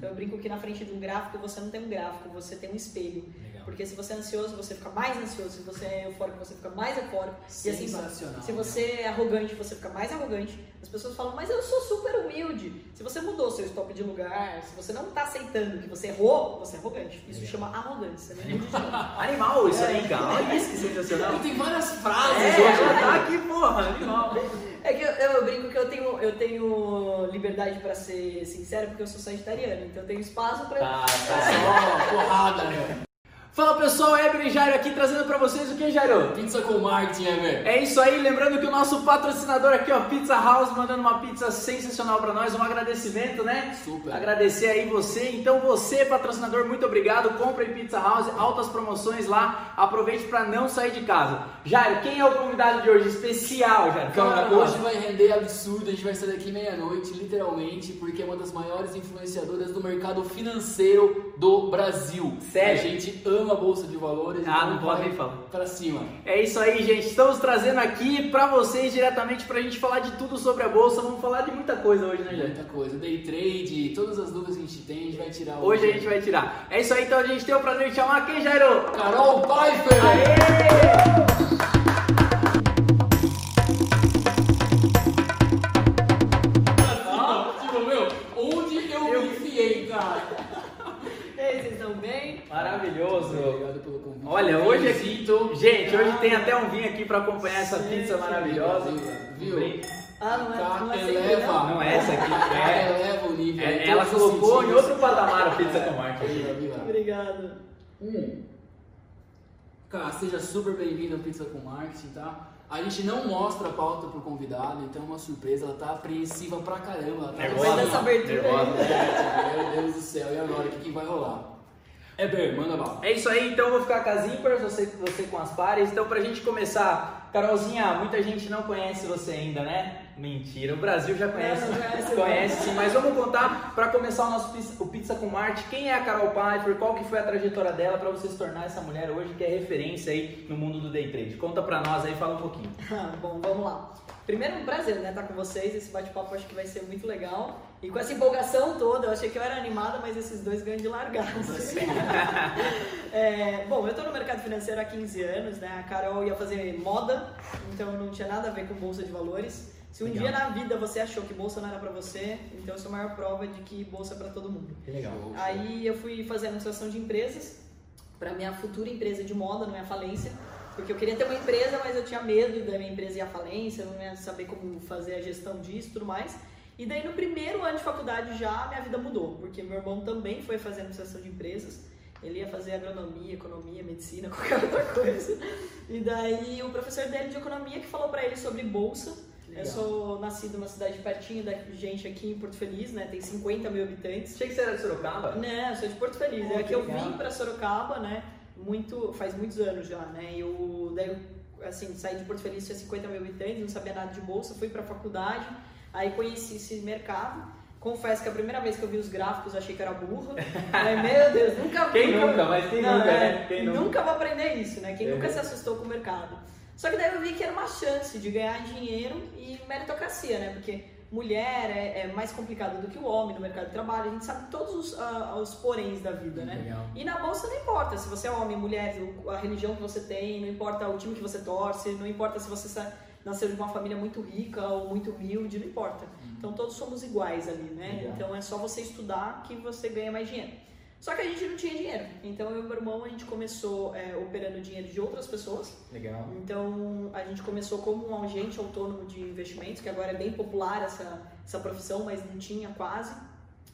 Então eu brinco que na frente de um gráfico você não tem um gráfico, você tem um espelho. Legal. Porque se você é ansioso, você fica mais ansioso. Se você é eufórico, você fica mais eufórico. E assim vai. Se você é arrogante, você fica mais arrogante. As pessoas falam, mas eu sou super humilde. Se você mudou seu stop de lugar, se você não está aceitando que você errou, você é arrogante. Isso Legal. chama arrogância. É não. Animal isso É. aí, cara. Olha isso que sensacional. Tem várias frases É, hoje. tá aqui, porra, animal. É que eu, eu brinco tenho, eu tenho liberdade para ser sincero, porque eu sou sagitariana. Então eu tenho espaço para Tá, tá. Só porrada, meu. Fala pessoal, Eber e Jairo aqui trazendo pra vocês o que, Jairo? Pizza com marketing, Ever. É isso aí, lembrando que o nosso patrocinador aqui, ó, Pizza House, mandando uma pizza sensacional pra nós, um agradecimento, né? Super. Agradecer aí você. Então você, patrocinador, muito obrigado. Compre em Pizza House, altas promoções lá. Aproveite pra não sair de casa. Jairo, quem é o convidado de hoje especial, Jairo? Cara, hoje vai render absurdo, a gente vai sair daqui meia-noite, literalmente, porque é uma das maiores influenciadoras do mercado financeiro do Brasil. Sério? A gente ama a Bolsa de Valores, Ah, então não pode nem falar. pra cima. É isso aí, gente. Estamos trazendo aqui pra vocês diretamente pra gente falar de tudo sobre a bolsa. Vamos falar de muita coisa hoje, né, Jairo? Muita coisa, day trade, todas as dúvidas que a gente tem, a gente vai tirar Hoje a gente vai tirar. É isso aí, então a gente tem o prazer de chamar quem, Jairo? Carol Pfeiffer! Aê! Tem até um vinho aqui pra acompanhar essa Gente, pizza maravilhosa. viu? Ah, não é, não é Tá, sempre, eleva. não? Não é essa aqui, Ela é. eleva o nível. é- em ela colocou em outro patamar a pizza com marca. Obrigado. Hum. Cara, seja super bem-vindo ao Pizza com Marketing, tá? A gente não mostra a pauta pro convidado, então é uma surpresa, ela tá apreensiva pra caramba. Ela tá Nervosa, dessa abertura nervosa. Meu Deus do céu, e agora? O que, que vai rolar? Eber, manda bala. É isso aí, então eu vou ficar com as ímpares, você, você com as pares. Então, pra gente começar, Carolzinha, muita gente não conhece você ainda, né? Mentira, o Brasil já conhece, Não, não conhece, conhece sim, mas vamos contar pra começar o nosso pizza, o Pizza com Marte. Quem é a Carol Pfeiffer? Qual que foi a trajetória dela pra você se tornar essa mulher hoje que é referência aí no mundo do day trade? Conta pra nós aí, fala um pouquinho. Bom, vamos lá. Primeiro, um prazer, né, estar com vocês. Esse bate-papo acho que vai ser muito legal. E com essa empolgação toda, eu achei que eu era animada, mas esses dois ganham de largada. É, bom, eu tô no mercado financeiro há 15 anos, né? A Carol ia fazer moda, então não tinha nada a ver com bolsa de valores. Se um Legal. dia na vida você achou que bolsa não era pra você, então eu sou a maior prova de que bolsa é pra todo mundo. Que legal. Aí eu fui fazer anunciação de empresas para minha futura empresa de moda, não é falência, porque eu queria ter uma empresa, mas eu tinha medo da minha empresa ir à falência, eu não ia saber como fazer a gestão disso e tudo mais. E daí no primeiro ano de faculdade já minha vida mudou, porque meu irmão também foi fazer anunciação de empresas. Ele ia fazer agronomia, economia, medicina, qualquer outra coisa. E daí o professor dele de economia que falou para ele sobre bolsa. Legal. Eu sou nascido numa cidade pertinho da gente aqui em Porto Feliz, né? Tem 50 mil habitantes. Achei que você era de Sorocaba? Não, eu sou de Porto Feliz. Oh, é que que eu vim pra Sorocaba, né? Muito, faz muitos anos já, né? Eu, daí, eu, assim, saí de Porto Feliz, tinha 50 mil habitantes, não sabia nada de bolsa, fui pra faculdade, aí conheci esse mercado. Confesso que a primeira vez que eu vi os gráficos, achei que era burra. Falei, meu Deus, nunca. Quem nunca? Mas quem Não, nunca, é, né? Quem nunca? nunca vou aprender isso, né? Quem É. nunca se assustou com o mercado. Só que daí eu vi que era uma chance de ganhar dinheiro e meritocracia, né? Porque mulher é, é mais complicado do que o homem no mercado de trabalho. A gente sabe todos os, ah, os poréns da vida, né? Legal. E na bolsa não importa se você é homem, mulher, a religião que você tem, não importa o time que você torce, não importa se você nasceu de uma família muito rica ou muito humilde, não importa. Então todos somos iguais ali, né? Legal. Então é só você estudar que você ganha mais dinheiro. Só que a gente não tinha dinheiro. Então eu e meu irmão a gente começou é, operando dinheiro de outras pessoas. Legal. Então a gente começou como um agente autônomo de investimentos, que agora é bem popular essa, essa profissão, mas não tinha quase.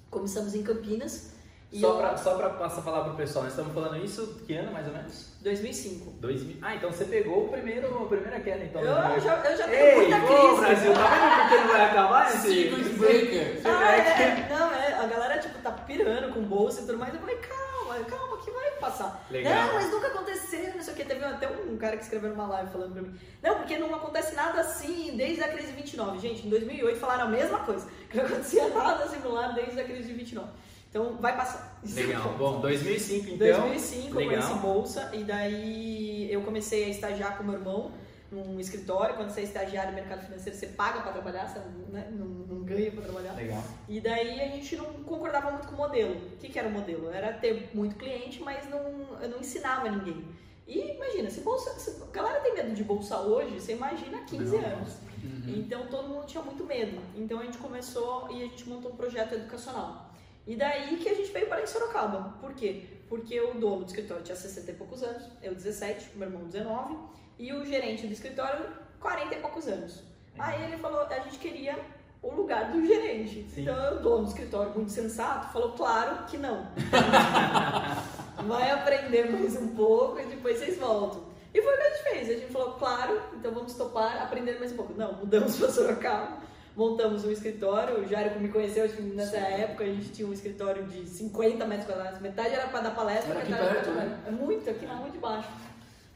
Começamos em Campinas. E Só eu- pra, só pra passar a palavra pro pessoal, nós estamos falando isso que ano mais ou menos? 2005. 2000. Ah, então você pegou o primeiro, a primeira queda, então. Eu né? já, eu já tenho Ei, muita pô, crise. Brasil, tá vendo por que não vai acabar esse... Breaker. Ah, é, não, é, a galera tá pirando com bolsa e tudo mais. Eu falei, calma, calma, que vai passar. Legal. Não, mas nunca aconteceu, não sei o que. Teve até um cara que escreveu numa live falando pra mim. Não, porque não acontece nada assim desde a crise de 29. Gente, em 2008 falaram a mesma coisa. Que não acontecia nada similar desde a crise de 29. Então, vai passar. É Legal. Bom, 2005 Em então. 2005 eu conheci bolsa e daí eu comecei a estagiar com meu irmão. Num escritório, quando você é estagiário no mercado financeiro, você paga para trabalhar, você né, não, não ganha para trabalhar. Legal. E daí a gente não concordava muito com o modelo. O que, que era o modelo? Era ter muito cliente, mas não, eu não ensinava ninguém. E imagina, se, bolsa, se a galera tem medo de bolsa hoje, você imagina há 15 anos. Uhum. Então todo mundo tinha muito medo. Então a gente começou e a gente montou um projeto educacional. E daí que a gente veio para em Sorocaba. Por quê? Porque o dono do escritório tinha 60 e poucos anos, eu 17, meu irmão 19, e o gerente do escritório 40 e poucos anos. Aí ele falou, a gente queria o lugar do gerente. Sim. Então o dono do escritório, muito sensato, falou claro que não. Vai aprender mais um pouco e depois vocês voltam. E foi o que a gente fez. A gente falou, claro, então vamos topar, aprender mais um pouco. Não, mudamos para Sorocaba, montamos um escritório. O Jairo me conheceu, acho que nessa época a gente tinha um escritório de 50 metros quadrados. Metade era para dar palestra, Era aqui metade perto, pra- né? É muito, aqui na rua de baixo.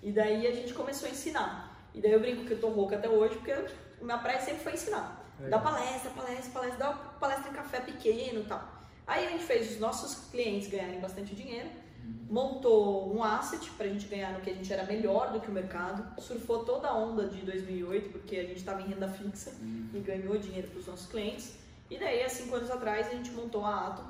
E daí a gente começou a ensinar. E daí eu brinco que eu tô rouca até hoje, porque minha praia sempre foi ensinar. Dar palestra, palestra, palestra, dar palestra em café pequeno e tal. Aí a gente fez os nossos clientes ganharem bastante dinheiro, montou um asset pra gente ganhar no que a gente era melhor do que o mercado, surfou toda a onda de 2008, porque a gente estava em renda fixa e ganhou dinheiro para os nossos clientes. E daí, há cinco anos atrás, a gente montou a Atom,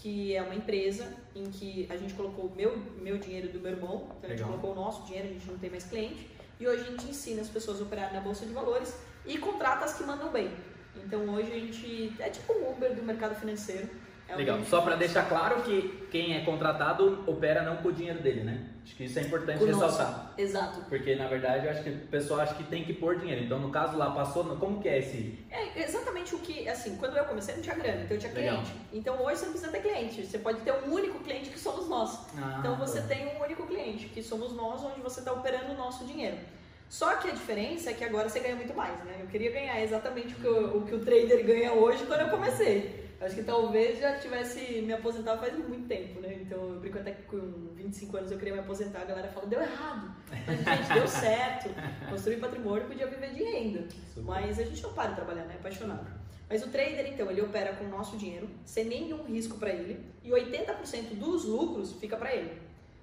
que é uma empresa em que a gente colocou o meu, meu dinheiro do meu irmão, então a gente colocou o nosso dinheiro, a gente não tem mais cliente, e hoje a gente ensina as pessoas a operarem na Bolsa de Valores e contrata as que mandam bem. Então hoje a gente é tipo um Uber do mercado financeiro. É Legal. Só para deixar claro que quem é contratado opera não com o dinheiro dele, né? Acho que isso é importante o nosso. ressaltar. Exato. Porque na verdade eu acho que o pessoal acha que tem que pôr dinheiro. Então no caso lá passou, como que é esse? É exatamente o que, assim, quando eu comecei não tinha grana, então eu tinha Legal. cliente. Então hoje você não precisa ter cliente, você pode ter um único cliente que somos nós. Ah, Então você tá. tem um único cliente, que somos nós, onde você está operando o nosso dinheiro. Só que a diferença é que agora você ganha muito mais, né? Eu queria ganhar exatamente o que o, que o trader ganha hoje quando eu comecei. Acho que talvez já tivesse me aposentado faz muito tempo, né? Então eu brinco até que com 25 anos eu queria me aposentar, a galera fala, deu errado. Mas, gente, deu certo. Construir patrimônio podia viver de renda. Mas a gente não para de trabalhar, né? É apaixonado. Mas o trader, então, ele opera com o nosso dinheiro, sem nenhum risco para ele, e 80% dos lucros fica para ele.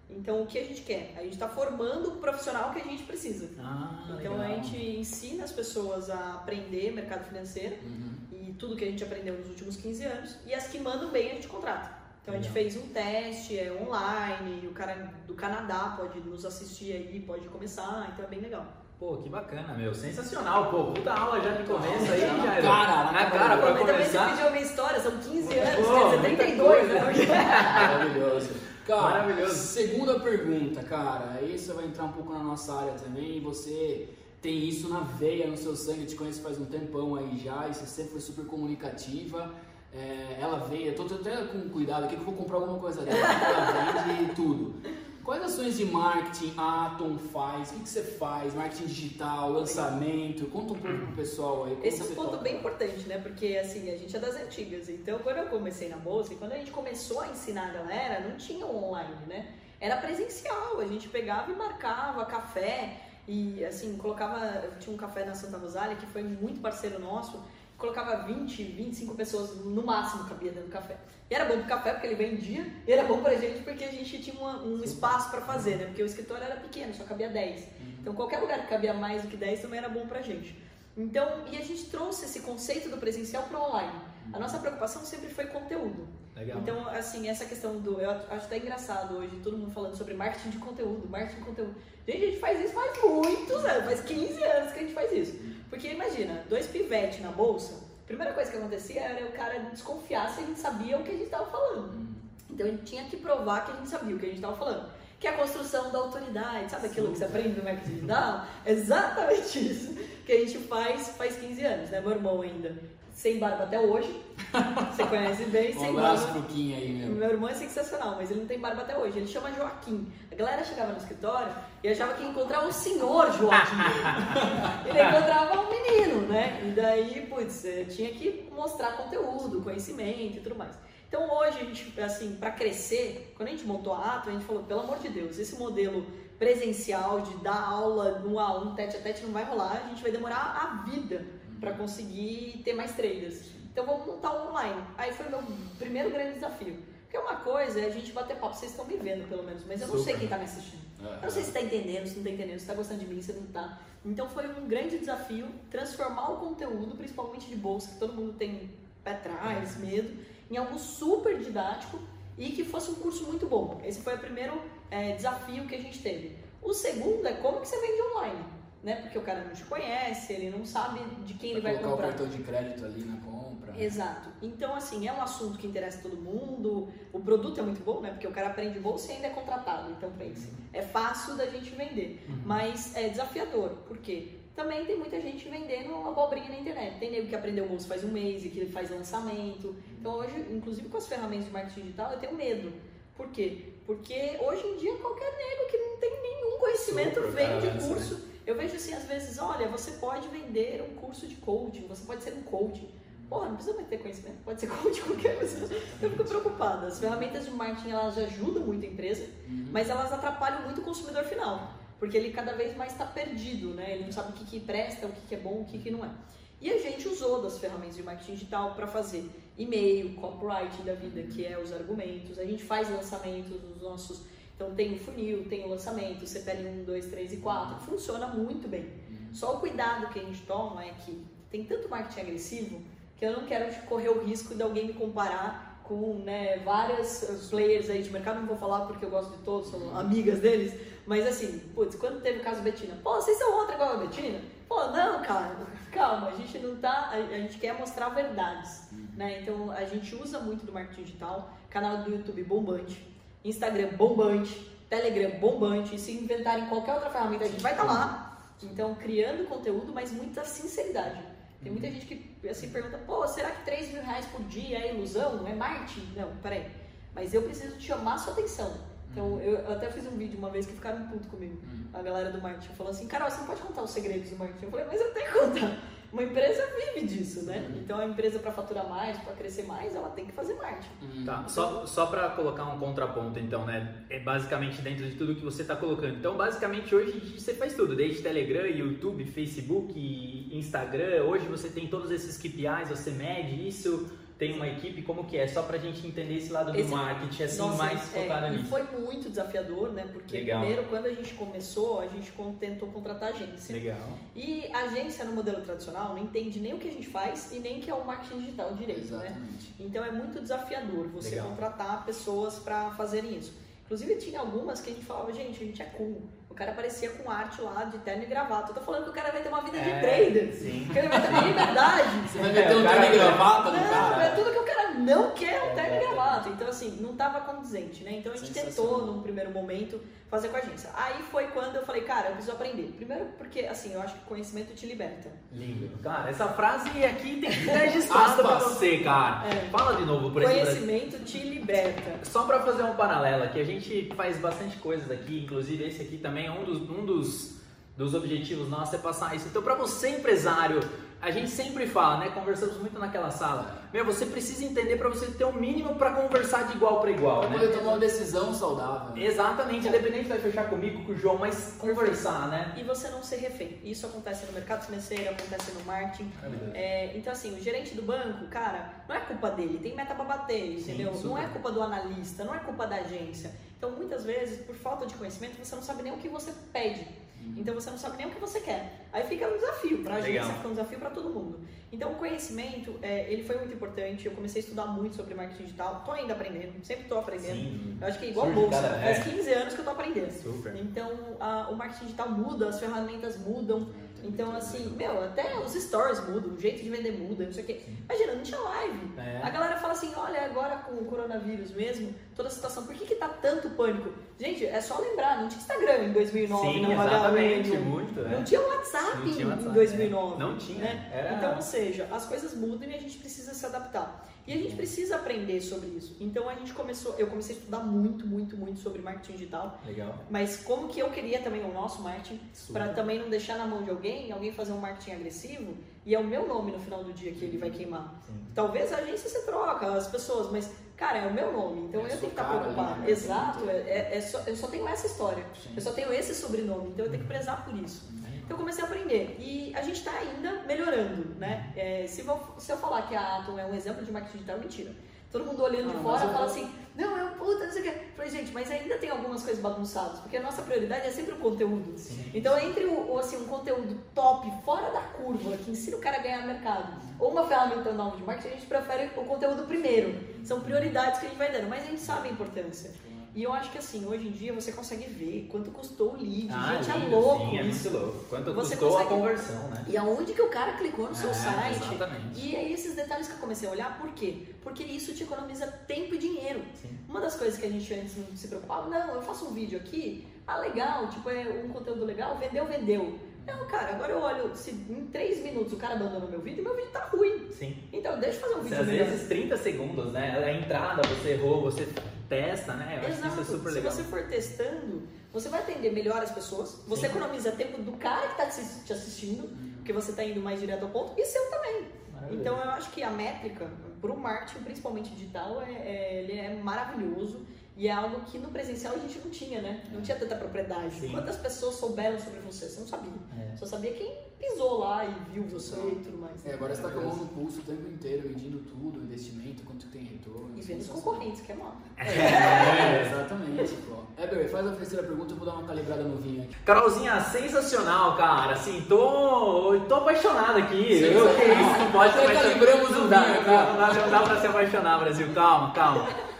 Então, o que a gente quer? A gente está formando o profissional que a gente precisa. Ah, Então, legal. a gente ensina as pessoas a aprender mercado financeiro Uhum. Tudo que a gente aprendeu nos últimos 15 anos, e as que mandam bem a gente contrata. Então, a gente fez um teste é online, o cara do Canadá pode nos assistir aí, pode começar, então é bem legal. Pô, que bacana, meu. Sensacional, pô. Puta aula já de começo aí, Já cara, na na cara. cara pra Mas também você começar. pediu a minha história, são 15 anos, Pô, quer dizer, muita 32, coisa. né? Maravilhoso. Cara, Maravilhoso. segunda pergunta, cara. Aí você vai entrar um pouco na nossa área também. Você tem isso na veia, no seu sangue. Eu te conheço faz um tempão aí já. E você sempre foi super comunicativa. É, ela veio, eu tô até com cuidado aqui que eu vou comprar alguma coisa dela. Ela vende tudo. Quais ações de marketing a Atom faz? O que, que você faz? Marketing digital, lançamento? Conta um pouco pro pessoal aí. Esse é um ponto toca. bem importante, né? Porque assim, a gente é das antigas. Então, quando eu comecei na bolsa e quando a gente começou a ensinar a galera, não tinha o online, né? Era presencial. A gente pegava e marcava café e assim, colocava. Tinha um café na Santa Rosália que foi muito parceiro nosso. Colocava 20, 25 pessoas no máximo cabia dentro do café. E era bom pro café porque ele vendia, e era bom pra gente porque a gente tinha uma- um espaço pra fazer, né? Porque o escritório era pequeno, só cabia 10. Então qualquer lugar que cabia mais do que 10 também era bom pra gente. Então, e a gente trouxe esse conceito do presencial para online. A nossa preocupação sempre foi conteúdo. Legal. Então, assim, essa questão do. Eu acho até engraçado hoje, todo mundo falando sobre marketing de conteúdo, marketing de conteúdo. Gente, a gente faz isso faz muitos anos, faz 15 anos que a gente faz isso. Porque imagina, dois pivetes na bolsa, a primeira coisa que acontecia era o cara desconfiar se a gente sabia o que a gente estava falando. Então a gente tinha que provar que a gente sabia o que a gente estava falando. Que é a construção da autoridade, sabe aquilo que você aprende no marketing digital? Exatamente isso que a gente faz faz 15 anos, né? Meu irmão ainda sem barba até hoje. Você conhece bem, Um sem abraço barba. pro Kim aí, meu. Meu irmão é sensacional, mas ele não tem barba até hoje. Ele chama Joaquim. A galera chegava no escritório e achava que ia encontrar o senhor Joaquim. ele encontrava um menino, né? E daí, putz, eh, tinha que mostrar conteúdo, conhecimento e tudo mais. Então hoje a gente, assim, para crescer, quando a gente montou a Ato, a gente falou, pelo amor de Deus, esse modelo presencial de dar aula no a um, tete a tete, não vai rolar, a gente vai demorar a vida para conseguir ter mais traders. Então vamos montar um online. Aí foi o meu primeiro grande desafio. Porque uma coisa é a gente bater papo, vocês estão me vendo pelo menos, mas eu não Super. sei quem está me assistindo. Eu não sei se está entendendo, se não está entendendo, se está gostando de mim, se não está. Então foi um grande desafio transformar o conteúdo, principalmente de bolsa, que todo mundo tem pé atrás, medo, em algo super didático e que fosse um curso muito bom. Esse foi o primeiro é, desafio que a gente teve. O segundo é como que você vende online, né? Porque o cara não te conhece, ele não sabe de quem ele vai colocar comprar. o cartão de crédito ali na compra. Exato. Então, assim, é um assunto que interessa todo mundo. O produto é muito bom, né? Porque o cara aprende bolsa e ainda é contratado. Então, pra isso, é fácil da gente vender. Mas é desafiador. Por quê? Também tem muita gente vendendo abobrinha na internet. Tem nego que aprendeu bolsa faz um mês e que ele faz lançamento. Então, hoje, inclusive com as ferramentas de marketing digital, eu tenho medo. Por quê? Porque hoje em dia qualquer nego que não tem nenhum conhecimento Super, vende cara, curso. Eu vejo assim, às vezes, olha, você pode vender um curso de coaching, você pode ser um coaching. Porra, não precisa mais ter conhecimento, pode ser coach qualquer coisa. Eu fico preocupada. As ferramentas de marketing elas ajudam muito a empresa, mas elas atrapalham muito o consumidor final. Porque ele cada vez mais está perdido, né? Ele não sabe o que, que presta, o que, que é bom, o que, que não é. E a gente usou das ferramentas de marketing digital para fazer e-mail, copyright da vida, que é os argumentos. A gente faz lançamentos dos nossos. Então tem o funil, tem o lançamento, CPL 1, 2, 3 e 4. Funciona muito bem. Só o cuidado que a gente toma é que tem tanto marketing agressivo que eu não quero correr o risco de alguém me comparar com né, várias players aí de mercado, não vou falar porque eu gosto de todos, sou amigas deles, mas assim, putz, quando teve o caso Betina, pô, vocês são outra igual a Betina? Pô, não, cara, calma, a gente não tá, a, a gente quer mostrar verdades, né? Então a gente usa muito do marketing digital, canal do YouTube bombante, Instagram bombante, Telegram bombante, e se inventarem qualquer outra ferramenta a gente vai estar lá. Então criando conteúdo, mas muita sinceridade. Tem muita gente que assim pergunta, pô, será que 3 mil reais por dia é ilusão? É marketing? Não, peraí. Mas eu preciso te chamar a sua atenção. Então, eu eu até fiz um vídeo uma vez que ficaram puto comigo. A galera do marketing falou assim, Carol, você não pode contar os segredos do marketing. Eu falei, mas eu tenho que contar. Uma empresa vive disso, né? Então, a empresa para faturar mais, para crescer mais, ela tem que fazer marketing. Tá, só, só para colocar um contraponto, então, né? É basicamente dentro de tudo que você está colocando. Então, basicamente, hoje você faz tudo, desde Telegram, YouTube, Facebook, Instagram. Hoje você tem todos esses KPIs, você mede isso, tem uma equipe, como que é? Só pra gente entender esse lado do Esse- marketing, assim, Nossa, mais é, focado e nisso. foi muito desafiador, né? Porque Legal. primeiro, quando a gente começou, a gente tentou contratar agência. Legal. E a agência no modelo tradicional não entende nem o que a gente faz e nem que é o marketing digital direito, né? Exatamente. Então é muito desafiador você Legal. contratar pessoas para fazerem isso. Inclusive tinha algumas que a gente falava, gente, a gente é cool. O cara aparecia com arte lá de terno e gravata. Eu tô falando que o cara vai ter uma vida É, de trader. sim. Que ele vai ter uma liberdade. Você vai É, meter o um terno e gravata no Não, cara? é tudo que o cara não quer um terno e gravata. Então, assim, não tava condizente, né? Então a gente tentou, num primeiro momento, fazer com a agência. Aí foi quando eu falei, cara, eu preciso aprender. Primeiro porque, assim, eu acho que conhecimento te liberta. Lindo. Cara, essa frase aqui tem que ser registrada pra você, cara. É. Fala de novo por. Conhecimento te liberta. Só para fazer um paralelo aqui, a gente faz bastante coisas aqui, inclusive esse aqui também um dos, um dos, dos objetivos nossos é passar isso. Então, para você empresário, a gente sempre fala, né? Conversamos muito naquela sala. Meu, você precisa entender para você ter o um mínimo para conversar de igual para igual, Pra né? poder tomar uma decisão saudável. Exatamente, independente vai fechar comigo, com o João, mas conversar, né? E você não ser refém. Isso acontece no mercado financeiro, acontece no marketing. É, então, assim, o gerente do banco, cara, não é culpa dele, tem meta pra bater, Sim, entendeu? super. Não é culpa do analista, não é culpa da agência. Então, muitas vezes, por falta de conhecimento, você não sabe nem o que você pede. Então, você não sabe nem o que você quer. Aí fica um desafio pra agência, Legal. fica um desafio pra todo mundo. Então, o conhecimento, é, ele foi muito importante. Eu comecei a estudar muito sobre marketing digital. Tô ainda aprendendo, sempre tô aprendendo. Sim. Eu acho que é igual Surge bolsa. cada- Faz é. 15 anos que eu tô aprendendo. Super. Então, a- o marketing digital muda, as ferramentas mudam. Então, assim, meu, até os stories mudam, o jeito de vender muda, não sei o quê. Imagina, não tinha live. É. A galera fala assim, olha, agora com o coronavírus mesmo, toda a situação, por que que tá tanto pânico? Gente, é só lembrar, não tinha Instagram em 2009, Sim, não exatamente, Magalu, muito. é. Não tinha WhatsApp, Não tinha WhatsApp, em 2009. é. Não tinha, né? era- Então, ou seja, as coisas mudam e a gente precisa se adaptar. E a gente precisa aprender sobre isso. Então, a gente começou, eu comecei a estudar muito, muito, muito sobre marketing digital. Legal. Mas como que eu queria também o nosso marketing, para também não deixar na mão de alguém, alguém fazer um marketing agressivo, e é o meu nome no final do dia que ele vai queimar. Sim. Talvez a agência você troca, as pessoas, mas, cara, é o meu nome, então É eu tenho que estar preocupado. né? Exato, é, é- é só- eu só tenho essa história, Sim. eu só tenho esse sobrenome, então eu tenho que prezar por isso. Então eu comecei a aprender e a gente está ainda melhorando, né? É, se, vou- se eu falar que a Atom é um exemplo de marketing digital, mentira. Todo mundo olhando de Ah, fora eu fala assim, não, mas ainda tem algumas coisas bagunçadas, porque a nossa prioridade é sempre o conteúdo. Sim. Então, entre o, o, assim, um conteúdo top, fora da curva, que ensina o cara a ganhar mercado, ou uma ferramenta nova de marketing, a gente prefere o conteúdo primeiro. São prioridades que a gente vai dando, mas a gente sabe a importância. E eu acho que assim, hoje em dia você consegue ver quanto custou o lead. Ah, gente, é louco sim, é isso. muito louco. Quanto Você custou consegue- a conversão, né? E aonde que o cara clicou no seu É, site. exatamente. E aí esses detalhes que eu comecei a olhar, por quê? Porque isso te economiza tempo e dinheiro. Sim. Uma das coisas que a gente antes não se preocupava, não, eu faço um vídeo aqui, ah, legal, tipo, é um conteúdo legal, vendeu, vendeu. Não, cara, agora eu olho, se em 3 minutos o cara abandonou meu vídeo, meu vídeo tá ruim. Sim. Então, deixa eu fazer um vídeo às melhor. vezes 30 segundos, né? A entrada, você errou, você testa, né? Eu acho que Exato. isso é super Se legal. você for testando, você vai atender melhor as pessoas, você Sim. economiza tempo do cara que tá te assistindo, porque você tá indo mais direto ao ponto, e seu também. Maravilhoso. Então eu acho que a métrica, para o marketing, principalmente digital, é, é- ele é maravilhoso e é algo que no presencial a gente não tinha, né? Não tinha tanta propriedade. Sim. Quantas pessoas souberam sobre você? Você não sabia. É. Só sabia quem pisou lá e viu você e tudo mais. É, agora você tá com a mão no pulso o tempo inteiro, medindo tudo, investimento, quanto que tem retorno. E vendo os concorrentes, que é mal. É, exatamente, pô. Eber, faz a terceira pergunta, eu vou dar uma calibrada no vinho aqui. Carolzinha, sensacional, cara. Assim, tô, tô apaixonado aqui. Sensacional. Eu, que isso, não pode ser apaixonado. calibramos o vinho, não cara. dá, não dá pra se apaixonar, Brasil. Calma, calma.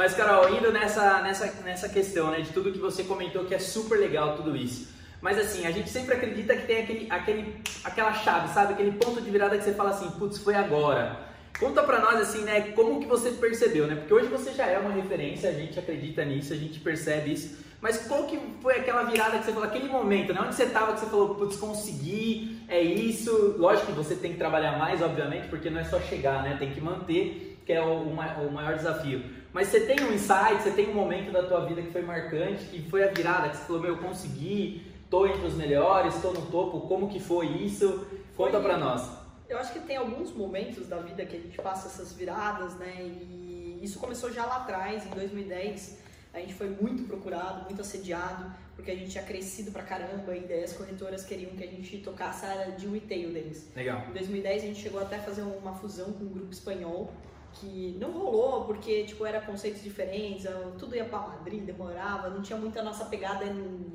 Mas, Carol, indo nessa, nessa, nessa questão, né, de tudo que você comentou, que é super legal tudo isso. Mas assim, a gente sempre acredita que tem aquele, aquele, aquela chave, sabe? Aquele ponto de virada que você fala assim, putz, foi agora. Conta pra nós, assim, né, como que você percebeu, né? Porque hoje você já é uma referência, a gente acredita nisso, a gente percebe isso. Mas qual que foi aquela virada que você falou, aquele momento, né? Onde você tava que você falou, putz, consegui, é isso. Lógico que você tem que trabalhar mais, obviamente, porque não é só chegar, né? Tem que manter, que é o, o ma- o maior desafio. Mas você tem um insight, você tem um momento da tua vida que foi marcante, que foi a virada, que você falou, meu, consegui, tô entre os melhores, tô no topo, como que foi isso? Conta Foi- pra nós. Eu acho que tem alguns momentos da vida que a gente passa essas viradas, né? E isso começou já lá atrás, em 2010. A gente foi muito procurado, muito assediado, porque a gente tinha crescido pra caramba e as corretoras queriam que a gente tocasse a área de retail deles. Legal. Em 2010 a gente chegou até a fazer uma fusão com um grupo espanhol que não rolou porque tipo era conceitos diferentes, tudo ia pra Madrid, demorava, não tinha muita nossa pegada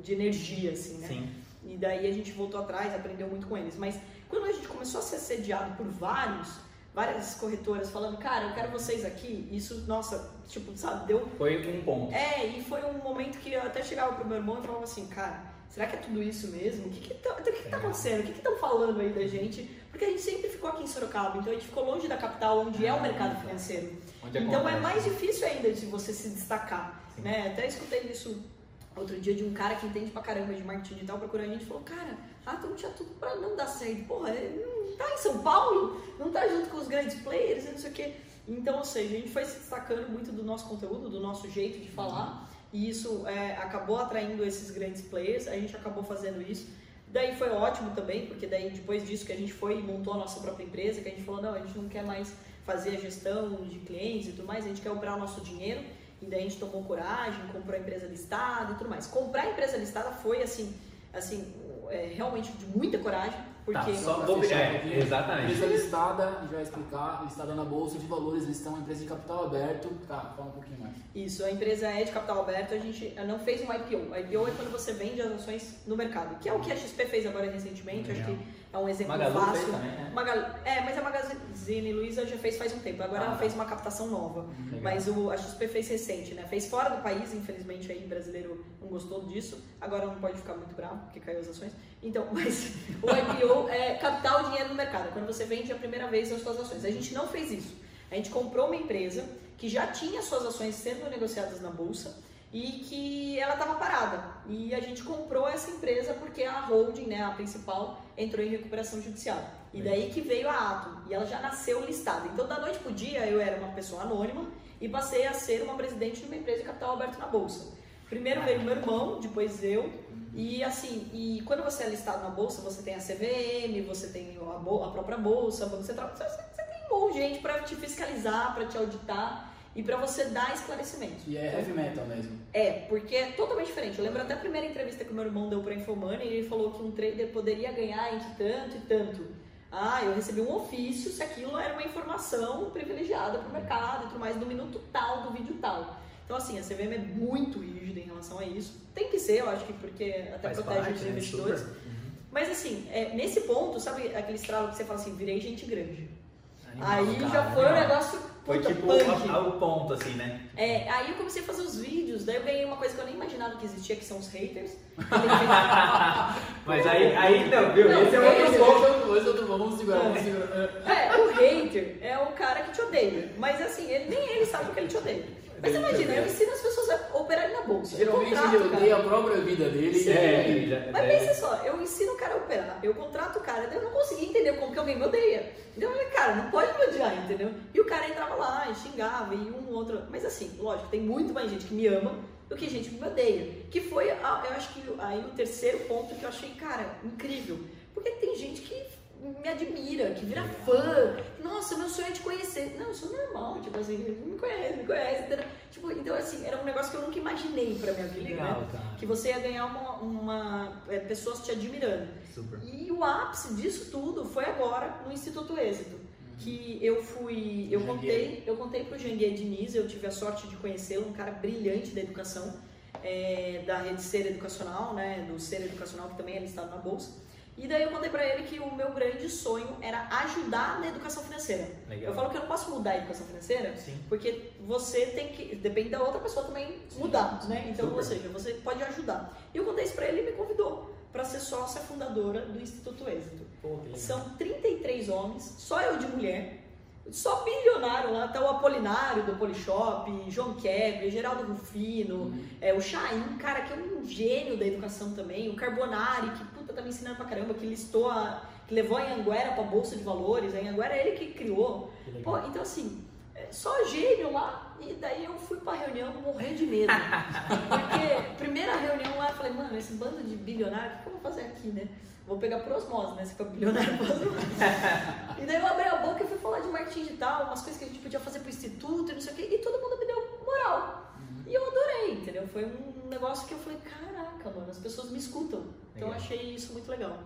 de energia assim, né? Sim. E daí a gente voltou atrás, aprendeu muito com eles. Mas quando a gente começou a ser sediado por vários, várias corretoras falando, cara, eu quero vocês aqui, isso, nossa, tipo, sabe, deu. Foi um ponto. É, e foi um momento que eu até chegava pro meu irmão e falava assim, cara, será que é tudo isso mesmo? O que que tá, o que que tá acontecendo? O que estão falando aí da gente? Porque a gente sempre ficou aqui em Sorocaba, então a gente ficou longe da capital, onde é o mercado financeiro. Onde Então é mais difícil ainda de você se destacar, Sim. né? Até escutei isso outro dia de um cara que entende pra caramba de marketing digital procurando a gente e falou, cara, ah, tu não tinha tudo pra não dar certo. Porra, não tá em São Paulo, não tá junto com os grandes players, não sei o quê. Então, ou seja, a gente foi se destacando muito do nosso conteúdo, do nosso jeito de falar, e isso é, acabou atraindo esses grandes players, a gente acabou fazendo isso. Daí foi ótimo também, porque daí depois disso que a gente foi e montou a nossa própria empresa, que a gente falou, não, a gente não quer mais fazer a gestão de clientes e tudo mais, a gente quer operar o nosso dinheiro. E daí a gente tomou coragem, comprou a empresa listada e tudo mais. Comprar a empresa listada foi assim, assim, é, realmente de muita coragem, porque Tá, só Pra vou fechar é, exatamente. Empresa listada, a gente vai explicar, listada na Bolsa de Valores, eles estão uma empresa de capital aberto. Tá, fala um pouquinho mais. Isso, a empresa é de capital aberto, a gente não fez um IPO. O IPO é quando você vende as ações no mercado, que é o que a XP fez agora recentemente, acho Legal. que é um exemplo Magalu fácil. fez também, né? Magal- É, mas a Magazine Luiza já fez faz um tempo, agora Ah, ela tá. fez uma captação nova. Legal. Mas o, a XP fez recente, né? Fez fora do país, infelizmente aí brasileiro não gostou disso. Agora não pode ficar muito bravo, porque caiu as ações. Então, mas o IPO é capital dinheiro no mercado, é quando você vende a primeira vez as suas ações. A gente não fez isso. A gente comprou uma empresa que já tinha suas ações sendo negociadas na bolsa e que ela estava parada. E a gente comprou essa empresa porque a holding, né, a principal, entrou em recuperação judicial. E daí que veio a Atom. E ela já nasceu listada. Então, da noite pro dia, eu era uma pessoa anônima e passei a ser uma presidente de uma empresa de capital aberto na bolsa. Primeiro veio meu irmão, depois eu. E assim, e quando você é listado na bolsa, você tem a CVM, você tem a, a própria bolsa, você, você, você tem um de gente para te fiscalizar, para te auditar e para você dar esclarecimento. E é heavy metal mesmo. É, porque é totalmente diferente. Eu lembro até a primeira entrevista que o meu irmão deu para Infomoney, e ele falou que um trader poderia ganhar entre tanto e tanto. Ah, eu recebi um ofício se aquilo era uma informação privilegiada para o mercado e tudo mais, no minuto tal do vídeo tal. Então, assim, a CVM é muito rígida em relação a isso. Tem que ser, eu acho que porque até Faz protege parte, os né? investidores. Uhum. Mas, assim, é, nesse ponto, sabe aquele estralo que você fala assim, virei gente grande. Aí cara, já foi um animal. negócio Foi tipo o ponto, assim, né? É, aí eu comecei a fazer os vídeos, daí eu ganhei uma coisa que eu nem imaginava que existia, que são os haters. Mas aí, aí não, viu? Não, Esse é esse outro é ponto. Hoje eu tô bom, vamos segurar, vamos segurar. É, o hater é o cara que te odeia. Mas assim, ele, nem ele sabe que ele te odeia. Mas te imagina, eu ensino as pessoas a operarem na bolsa. Geralmente contrato ele cara. odeia a própria vida dele. Sim. É, já- Mas é. pensa só, eu ensino o cara a operar, eu contrato o cara, eu não consegui entender como que alguém me odeia. Então eu falei, cara, não pode me odiar, entendeu? E o cara entrava lá e xingava e um outro. Mas assim, lógico, tem muito mais gente que me ama do que gente que me odeia. Que foi, eu acho que aí o terceiro ponto que eu achei, cara, incrível. Porque tem gente que me admira, que vira fã. Nossa, meu sonho é te conhecer. Não, isso é normal, tipo assim, me conhece, me conhece? Tipo, então assim, era um negócio que eu nunca imaginei pra minha vida, Legal, né? cara. Que você ia ganhar uma, uma é, pessoas te admirando. Super. E o ápice disso tudo foi agora no Instituto Êxito. Que eu fui. Eu contei, eu contei pro Janguier Diniz, eu tive a sorte de conhecê-lo, um cara brilhante da educação, é, da rede Ser Educacional, né? Do Ser Educacional, que também é listado na Bolsa. E daí eu contei pra ele que o meu grande sonho era ajudar na educação financeira. Legal. Eu falo que eu não posso mudar a educação financeira, Sim. porque você tem que. Depende da outra pessoa também mudar, né? Então, Super. ou seja, você pode ajudar. E eu contei isso pra ele e ele me convidou para ser sócia fundadora do Instituto Êxito. Pô. São 33 homens, só eu de mulher, só bilionário lá, tá o Apolinário do Polishop, João Kevin, Geraldo Rufino, é, o Chain, cara, que é um gênio da educação também, o Carbonari, que puta tá me ensinando pra caramba, que listou a. que levou a Anhanguera pra Bolsa de Valores, a Anhanguera é ele que criou. Que. Pô, então assim, é, só gênio lá, e daí eu fui pra reunião morrer de medo. Porque, primeira reunião lá, eu falei, mano, esse bando de bilionário, o que eu vou fazer aqui, né? Vou pegar por osmose, né? Se for bilionário, por osmose. E daí eu abri a boca e fui falar de marketing digital, umas coisas que a gente podia fazer pro instituto e não sei o quê, e todo mundo me deu moral. E eu adorei, entendeu? Foi um negócio que eu falei, caraca, mano, as pessoas me escutam. Então eu Legal. achei isso muito legal.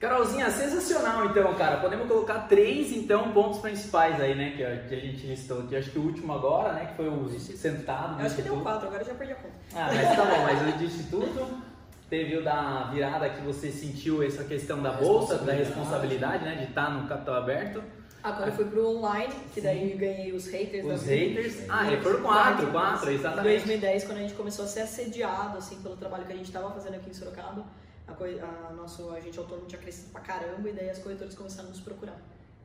Carolzinha, sensacional então, cara. Podemos colocar três então pontos principais aí, né? Que a, gente listou aqui. Acho que o último agora, né? Que foi o sentado. do Eu acho que deu quatro, agora eu já perdi a conta. Ah, mas tá bom, mas o de instituto teve o da virada que você sentiu essa questão da bolsa, da responsabilidade, né? De estar no capital aberto. Agora eu fui pro online, que daí eu ganhei os haters da Os vida. haters. Ah, ele foram quatro, quatro, Em exatamente. 2010, quando a gente começou a ser assediado assim, pelo trabalho que a gente estava fazendo aqui em Sorocaba, a, coi- a nosso agente autônomo tinha crescido pra caramba e daí as corretoras começaram a nos procurar.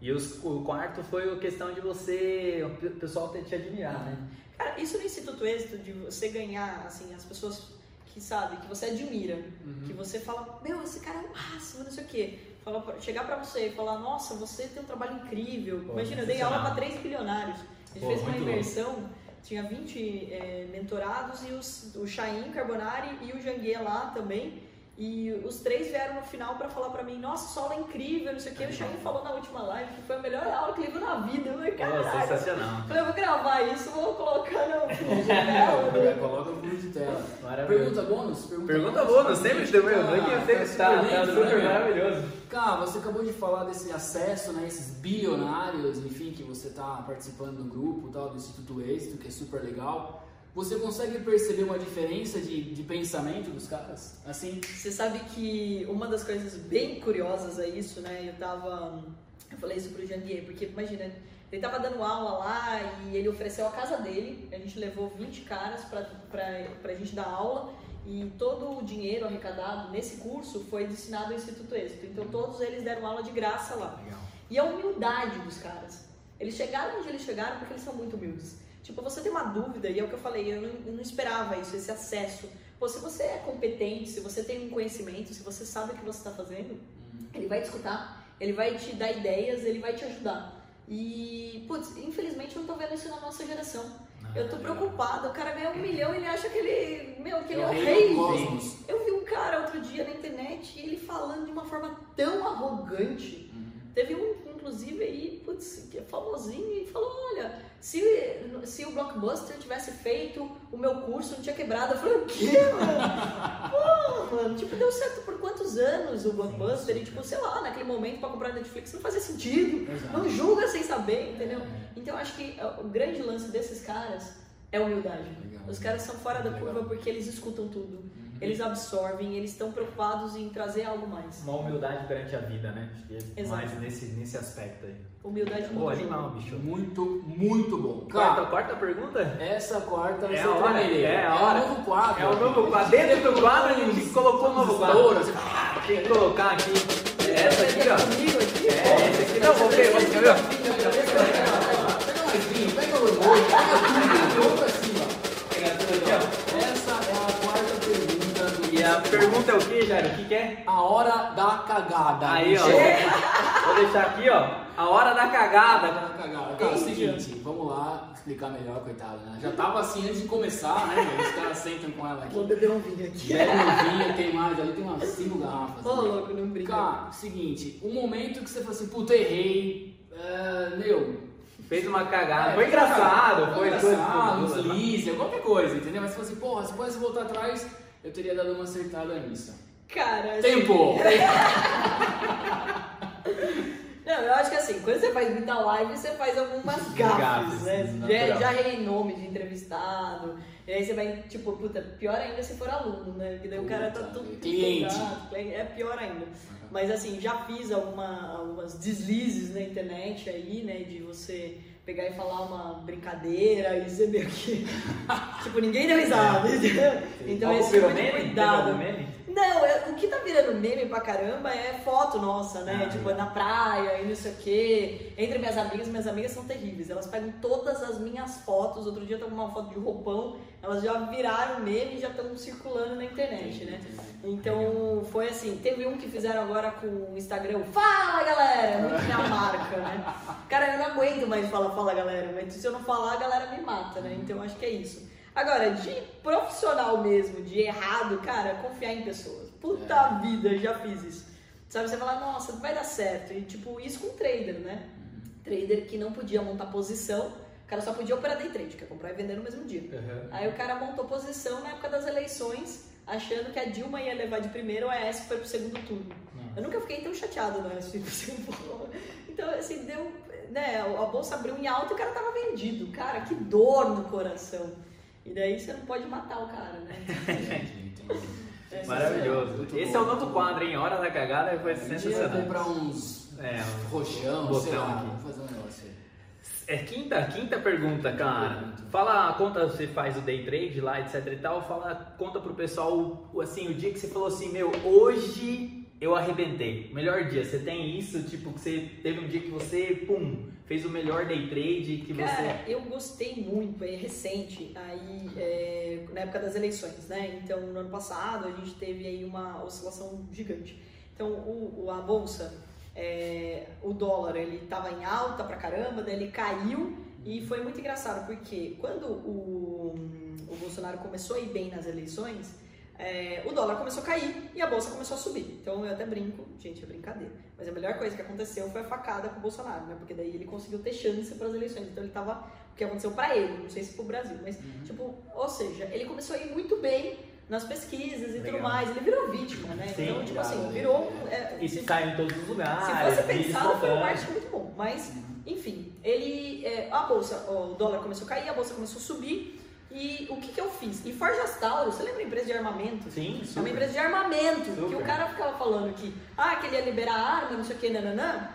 E os- o quarto foi a questão de você, o pe- pessoal ter te admirar, né? Cara, isso no Instituto Êxito, de você ganhar, assim, as pessoas que sabem, que você admira, Uhum. que você fala, meu, esse cara é o máximo, não sei o quê. Fala, chegar pra você e falar, nossa, você tem um trabalho incrível. Pô, Imagina, eu dei aula pra três bilionários. A gente Pô, fez uma imersão, tinha 20 eh, mentorados e os, o Chain Carbonari e o Janguier lá também. E os três vieram no final pra falar pra mim, nossa, sua aula é incrível, não sei o quê. O Chain falou na última live que foi a melhor aula que ele viu na vida. Eu falei, caralho. sensacional. Falei, eu vou gravar isso, vou colocar no né? Coloca o fundo de tela. Maravilhoso. Pergunta bônus? Pergunta bônus, sempre tem Ah, eu que você que tá, super tá super né, meu? maravilhoso. Cara, você acabou de falar desse acesso, né, esses bilionários, enfim, que você está participando do grupo, tal, do Instituto Êxito, que é super legal. Você consegue perceber uma diferença de, de pensamento dos caras? Assim, Você sabe que uma das coisas bem curiosas a isso, né? Eu tava. Eu falei isso pro Janguier, porque imagina, ele tava dando aula lá e ele ofereceu a casa dele. A gente levou 20 caras pra, pra, pra gente dar aula e todo o dinheiro arrecadado nesse curso foi destinado ao Instituto Êxito. Então todos eles deram aula de graça lá. Legal. E a humildade dos caras. Eles chegaram onde eles chegaram porque eles são muito humildes. Tipo, você tem uma dúvida, e é o que eu falei, eu não, eu não esperava isso, esse acesso. Pô, se você é competente, se você tem um conhecimento, se você sabe o que você está fazendo, ele vai te escutar, ele vai te dar ideias, ele vai te ajudar. E, putz, infelizmente eu não tô vendo isso na nossa geração. Eu tô preocupada, o cara ganha um milhão e ele acha que ele, meu, que ele é o rei. cosmos. Eu vi um cara outro dia na internet e ele falando de uma forma tão arrogante. Teve um, inclusive, aí, putz, que é famosinho e falou: olha, se, se o Blockbuster tivesse feito o meu curso, não tinha quebrado. Eu falei: o quê, mano? Pô, mano, tipo, deu certo por quantos anos o Blockbuster? E, tipo, sei lá, naquele momento pra comprar Netflix não fazia sentido. Exato. Não julga sem saber, entendeu? Então, eu acho que ó, o grande lance desses caras é humildade. Legal. Os caras são fora da Legal. curva porque eles escutam tudo, eles absorvem, eles estão preocupados em trazer algo mais. Uma humildade perante a vida, né? É Exato. mais nesse, nesse aspecto aí. Humildade Pô, muito animal, bicho. Muito, muito bom. Quarta, Cara, quarta pergunta? essa quarta É a hora, tremedeira. é a hora. o novo quadro. É o novo quadro. Dentro do quadro a gente colocou um novo quadro. Tem que colocar aqui. Essa aqui, ó. Comigo aqui, É, esse aqui não, vou ver, vou ver, pergunta é o que, Jairo? O que, que é? A hora da cagada. Aí, ó. Vou deixar aqui, ó. A hora da A cagada. hora da cagada. Cara, é o seguinte, vamos lá explicar melhor, coitada, né? Já tava assim antes de começar, né? meu? Os caras sentam com ela aqui. Vou beber um vinho aqui. Bebe um vinho, tem mais, ali tem umas cinco garrafas. Ô, né? louco, não brinca. Cara, seguinte, um momento que você fala assim, puta, errei, é, meu, Fez uma cagada. É, Foi engraçado, foi engraçado, foi- um deslize, qualquer coisa, entendeu? Mas você fala assim, porra, se pudesse voltar atrás, eu teria dado uma acertada nisso. Cara, assim, Tempo! Não, eu acho que assim, quando você faz muita live, você faz algumas gafes, né? natural. Já, já errei nome de entrevistado. E aí você vai, tipo, puta, pior ainda se for aluno, né? Porque daí o cara tá Puta, todo empolgado, cliente, É pior ainda. Mas assim, já fiz alguma, algumas deslizes na internet aí, né? De você pegar e falar uma brincadeira e dizer meio que. tipo, ninguém deu risada, entendeu? Então esse tipo de meme? cuidado. Não, é- o que tá virando meme pra caramba é foto nossa, né? Ah, tipo, é. na praia e não sei o quê. Entre minhas amigas, minhas amigas são terríveis. Elas pegam todas as minhas fotos. Outro dia eu tava com uma foto de roupão, elas já viraram meme e já estão circulando na internet, né? Então foi assim, teve um que fizeram agora com o Instagram, fala galera, muito minha marca, né? Cara, eu não aguento mais falar fala galera, mas se eu não falar, a galera me mata, né? Então acho que é isso. Agora, de profissional mesmo, de errado, cara, confiar em pessoas. Puta vida, já fiz isso. Sabe, você fala, nossa, vai dar certo. E tipo, isso com trader, né? Trader que não podia montar posição, o cara só podia operar day trade, que é comprar e vender no mesmo dia. Aí o cara montou posição na época das eleições, achando que a Dilma ia levar de primeiro, o Aécio foi pro segundo turno. Eu nunca fiquei tão no ir pro segundo turno. Então, assim, deu. Né, a bolsa abriu em alta e o cara tava vendido. Cara, que dor no coração. E daí você não pode matar o cara, né? É Maravilhoso. Muito Esse bom, é o novo quadro, hein? Hora da cagada foi A gente ia sensacional. comprar uns É, um rojão, botão sei lá, aqui. vamos fazer um negócio aí. É quinta, quinta pergunta, cara. Fala, conta, você faz o day trade lá, etc e tal. Fala, conta pro pessoal, o- assim, o dia que você falou assim, meu, hoje eu arrebentei. Melhor dia. Você tem isso, tipo, que você teve um dia que você, pum, fez o melhor day trade que Cara, você. eu gostei muito, é recente, aí é, na época das eleições, né? Então, no ano passado, a gente teve aí uma oscilação gigante. Então, o, a bolsa, é, o dólar, ele tava em alta pra caramba, daí ele caiu e foi muito engraçado, porque quando o, o Bolsonaro começou a ir bem nas eleições, é, o dólar começou a cair e a bolsa começou a subir. Então eu até brinco, gente, é brincadeira. Mas a melhor coisa que aconteceu foi a facada com o Bolsonaro, né? Porque daí ele conseguiu ter chance para as eleições. Então ele tava. O que aconteceu para ele, não sei se pro Brasil, mas, tipo, ou seja, ele começou a ir muito bem nas pesquisas e Legal. tudo mais. Ele virou vítima, né? Sim, então, tipo claro, assim, virou. é, E se em todos os lugares. se fosse pensado, foi um marketing muito bom. Mas, enfim, ele. é, a bolsa, o dólar começou a cair, a bolsa começou a subir. E o que, que eu fiz? E Forjas Tauro, você lembra a empresa de armamento? Sim, É uma empresa de armamento, que Super. o cara ficava falando que, ah, que ele ia liberar arma, não sei o que, nananã.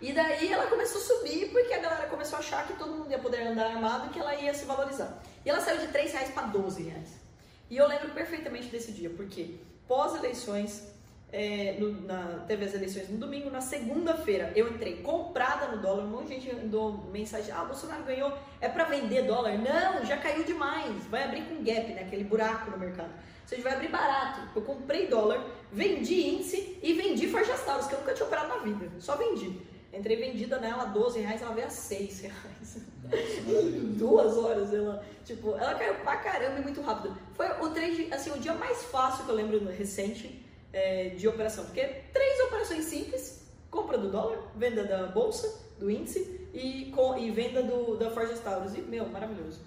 E daí ela começou a subir porque a galera começou a achar que todo mundo ia poder andar armado e que ela ia se valorizar. E ela saiu de 3 reais para 12 reais. E eu lembro perfeitamente desse dia, porque pós-eleições, é, no- na- teve as eleições no domingo, na segunda-feira eu entrei comprada no dólar, um monte de gente mandou mensagem, ah, o Bolsonaro ganhou, é para vender dólar? Não, já caiu demais, vai abrir com gap, né, aquele buraco no mercado. Ou seja, vai abrir barato. Eu comprei dólar, vendi índice e vendi Forjas Taurus, que eu nunca tinha operado na vida, só vendi. Entrei vendida nela a 12 reais, ela veio a 6 reais. Em duas horas ela, tipo, ela caiu pra caramba e muito rápido. Foi o trade, assim, o dia mais fácil que eu lembro recente é, de operação, porque três operações simples, compra do dólar, venda da bolsa, do índice e, com, e venda do, da Forjas Taurus. E, meu, maravilhoso.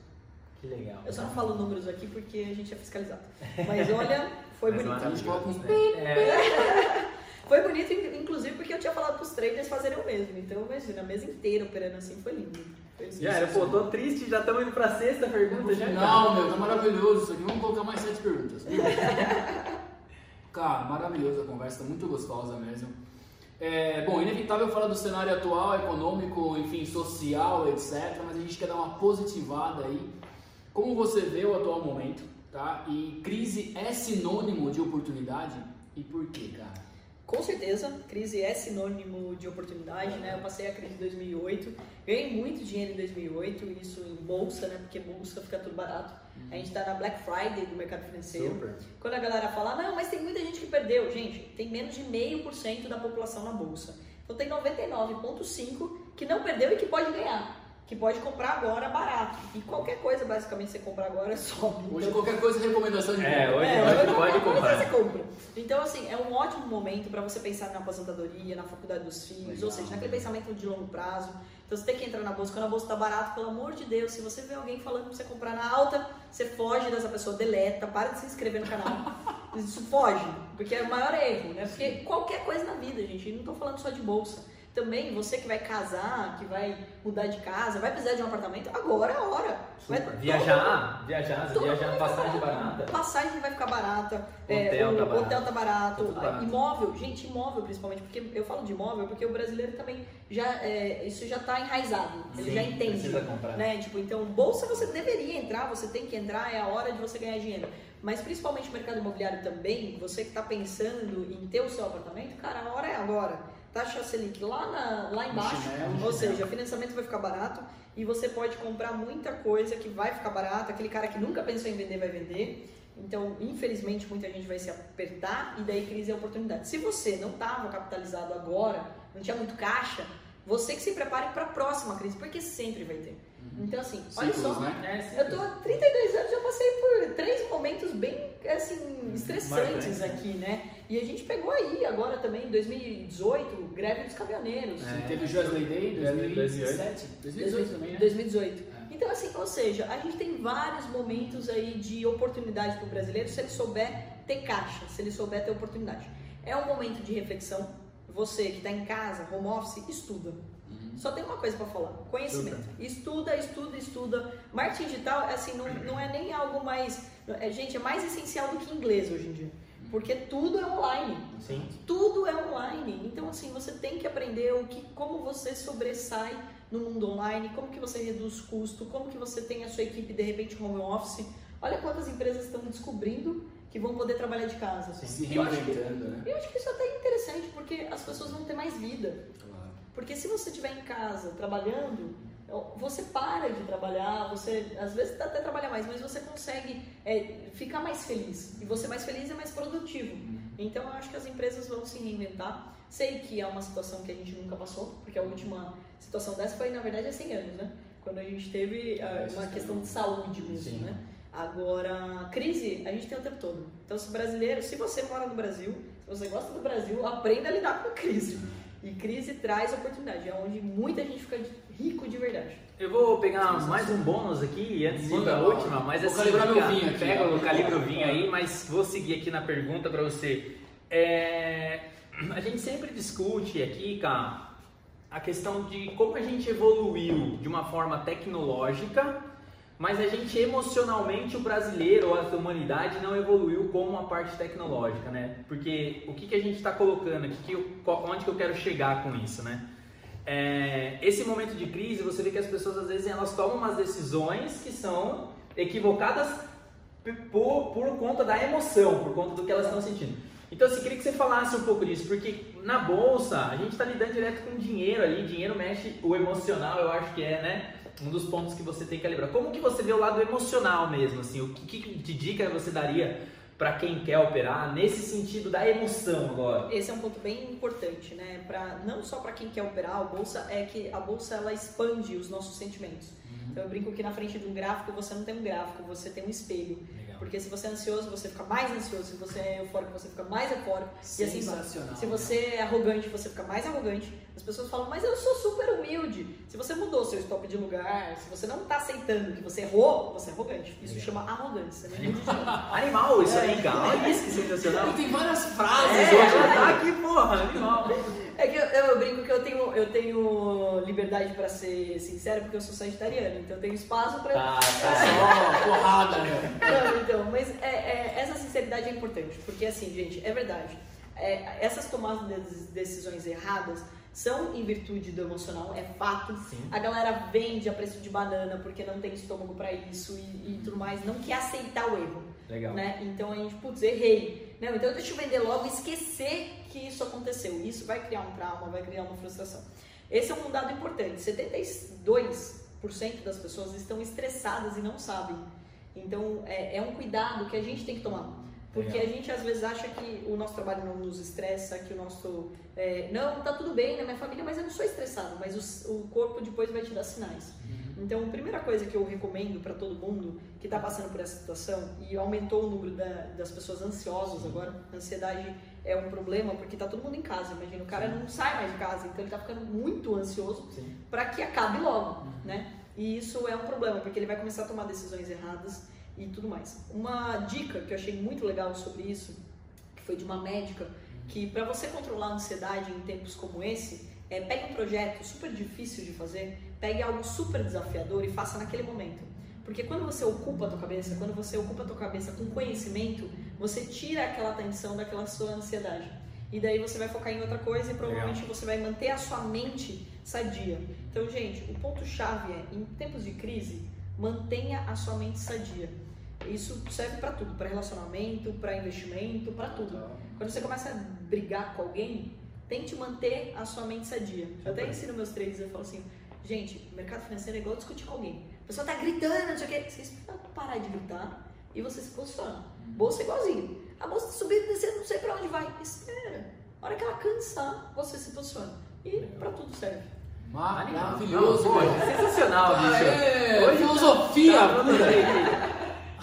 Que legal. Eu só não falo números aqui porque a gente é fiscalizado. Mas olha, foi Mas bonito. Né? É, Foi bonito, inclusive, porque eu tinha falado pros traders fazerem o mesmo. Então, imagina, a mesa inteira operando assim, foi lindo. Foi. Já era, pô, tô triste, já estamos indo pra sexta pergunta já. Não, meu, tá maravilhoso isso aqui. Vamos colocar mais sete perguntas. Cara, maravilhosa a conversa, muito gostosa mesmo. É, bom, inevitável falar do cenário atual, econômico, enfim, social, etc. Mas a gente quer dar uma positivada aí. Como você vê o atual momento, tá? E crise é sinônimo de oportunidade? E por quê, cara? Com certeza, crise é sinônimo de oportunidade, né? Eu passei a crise de 2008, ganhei muito dinheiro em 2008, isso em bolsa, né? Porque bolsa fica tudo barato. A gente tá na Black Friday do mercado financeiro. Super. Quando a galera fala, não, mas tem muita gente que perdeu. Gente, tem menos de meio por cento da população na bolsa. Então tem 99,5% que não perdeu e que pode ganhar. Que pode comprar agora barato. E qualquer coisa, basicamente, você comprar agora sobe. Hoje Então, qualquer coisa é recomendação de É, compra. hoje é, pode, qualquer pode coisa comprar. Você compra. Então, assim, é um ótimo momento para você pensar na aposentadoria, na faculdade dos filhos, Legal. ou seja, naquele pensamento de longo prazo. Então, você tem que entrar na bolsa. Quando a bolsa está barata, pelo amor de Deus, se você vê alguém falando para você comprar na alta, você foge dessa pessoa, deleta, para de se inscrever no canal. Isso foge, porque é o maior erro, né? Porque qualquer coisa na vida, gente, não estou falando só de bolsa. Também você que vai casar, que vai mudar de casa, vai precisar de um apartamento, agora é a hora. Vai- Super. Viajar, viajar, Todo viajar, passagem barata. Passagem vai ficar barata, Hotel é, o tá barato. hotel tá barato, Tá barato. imóvel, gente, imóvel principalmente, porque eu falo de imóvel porque o brasileiro também já é, isso já tá enraizado, ele Sim, já entende, precisa comprar. né? Tipo, então bolsa você deveria entrar, você tem que entrar, é a hora de você ganhar dinheiro. Mas principalmente o mercado imobiliário também, você que está pensando em ter o seu apartamento, cara, a hora é agora. Taxa Selic lá, na, lá embaixo, chinelo, ou seja, o financiamento vai ficar barato e você pode comprar muita coisa que vai ficar barato. Aquele cara que nunca pensou em vender vai vender. Então, infelizmente, muita gente vai se apertar e daí crise é oportunidade. Se você não estava capitalizado agora, não tinha muito caixa, você que se prepare para a próxima crise, porque sempre vai ter. Então, assim, olha Ciclos, só. né? É, Eu tô há 32 anos, já passei por três momentos bem, assim, estressantes Marcantes. aqui, né? E a gente pegou aí, agora também, em 2018, greve dos caminhoneiros. É. Teve o Josley Day 2017. 2018 também, né? 2018. É. Então, assim, ou seja, a gente tem vários momentos aí de oportunidade para o brasileiro se ele souber ter caixa, se ele souber ter oportunidade. É um momento de reflexão. Você que está em casa, home office, estuda. Uhum. Só tem uma coisa para falar: conhecimento. Estuda, estuda, estuda. Marketing digital, assim, não, não é nem algo mais. É, gente, é mais essencial do que inglês hoje em dia. Porque tudo é online. Sim. Tudo é online. Então, assim, você tem que aprender o que, como você sobressai no mundo online, como que você reduz custo, como que você tem a sua equipe, de repente, home office. Olha quantas empresas estão descobrindo que vão poder trabalhar de casa. Se Eu acho que- reinventando, né? Eu acho que isso é até interessante, porque as pessoas vão ter mais vida. Claro. Porque se você estiver em casa trabalhando, você para de trabalhar, você às vezes dá até trabalhar mais, mas você consegue é, ficar mais feliz. E você mais feliz é mais produtivo. Então eu acho que as empresas vão se reinventar. Sei que é uma situação que a gente nunca passou, porque a última situação dessa foi, na verdade, há 100 anos, né? Quando a gente teve É, uma questão de saúde mesmo, Sim. né? Agora, crise a gente tem o tempo todo. Então, se brasileiro, se você mora no Brasil, se você gosta do Brasil, aprenda a lidar com crise. E crise traz oportunidade, é onde muita gente fica rico de verdade. Eu vou pegar mais um bônus aqui antes de ir bala. última, mas Vou assim, calibrar meu vinho aqui, pega o calibre o vinho aí, mas vou seguir aqui na pergunta pra você. É, a gente sempre discute aqui, cara, a questão de como a gente evoluiu de uma forma tecnológica, mas a gente emocionalmente, o brasileiro ou a humanidade não evoluiu como a parte tecnológica, né? Porque o que, que a gente está colocando aqui, que eu- onde que eu quero chegar com isso, né? É, esse momento de crise, você vê que as pessoas às vezes elas tomam umas decisões que são equivocadas por, por conta da emoção, por conta do que elas estão sentindo. Então, assim, queria que você falasse um pouco disso, porque na bolsa a gente está lidando direto com dinheiro ali, dinheiro mexe o emocional, eu acho que é, né? Um dos pontos que você tem que calibrar. Como que você vê o lado emocional mesmo, assim? O que, que de dica você daria para quem quer operar nesse sentido da emoção agora? Esse é um ponto bem importante, né? Pra, não só para quem quer operar a bolsa, é que a bolsa ela expande os nossos sentimentos. Então eu brinco que na frente de um gráfico você não tem um gráfico, você tem um espelho. Porque se você é ansioso, você fica mais ansioso. Se você é eufórico, você fica mais eufórico. E assim vai. Se você é arrogante, você fica mais arrogante. As pessoas falam, mas eu sou super humilde. Se você mudou seu stop de lugar, se você não tá aceitando que você errou, você é arrogante. Isso Legal. chama arrogância, né? Animal, isso aí, cara. Olha isso que sensacional. Tem várias frases É, hoje. ela tá aqui, porra, animal. É que eu, eu brinco que eu tenho, eu tenho liberdade pra ser sincero, porque eu sou sagitariano, então eu tenho espaço pra. Tá, tá Só porrada, meu. Não, então, mas é, é, essa sinceridade é importante, porque assim, gente, é verdade. É, essas tomadas de decisões erradas são em virtude do emocional, é fato. Sim. A galera vende a preço de banana porque não tem estômago pra isso e, e tudo mais, não quer aceitar o erro. Legal. Né? Então a gente, putz, errei. Não, então deixa eu vender logo e esquecer que isso aconteceu. Isso vai criar um trauma, vai criar uma frustração. Esse é um dado importante. 72% das pessoas estão estressadas e não sabem. Então é, é um cuidado que a gente tem que tomar. Porque Legal. a gente às vezes acha que o nosso trabalho não nos estressa, que o nosso. é, não, tá tudo bem na minha família, mas eu não sou estressado. Mas o, o corpo depois vai te dar sinais. Então, a primeira coisa que eu recomendo para todo mundo que está passando por essa situação e aumentou o número da- das pessoas ansiosas agora, a ansiedade é um problema porque tá todo mundo em casa. Imagina, o cara não sai mais de casa, então ele tá ficando muito ansioso Sim. para que acabe logo, né? E isso é um problema porque ele vai começar a tomar decisões erradas e tudo mais. Uma dica que eu achei muito legal sobre isso, que foi de uma médica, que para você controlar a ansiedade em tempos como esse, é, pegue um projeto super difícil de fazer, pegue algo super desafiador e faça naquele momento. Porque quando você ocupa a tua cabeça, quando você ocupa a tua cabeça com conhecimento, você tira aquela tensão daquela sua ansiedade. E daí você vai focar em outra coisa e provavelmente você vai manter a sua mente sadia. Então, gente, o ponto chave é, em tempos de crise, mantenha a sua mente sadia. Isso serve para tudo, para relacionamento, para investimento, para tudo. Quando você começa a brigar com alguém, tente manter a sua mente sadia. Eu até ensino meus traders, eu falo assim, gente, mercado financeiro é igual discutir com alguém. A pessoa tá gritando, não sei o quê. Vocês parar de gritar e você se posiciona. Bolsa é igualzinho. A bolsa tá subindo e descendo, não sei pra onde vai. Espera. A hora que ela cansar, você se posiciona. E pra tudo serve. Maravilhoso, Não, sensacional, bicho. Hoje filosofia tá pura. bem.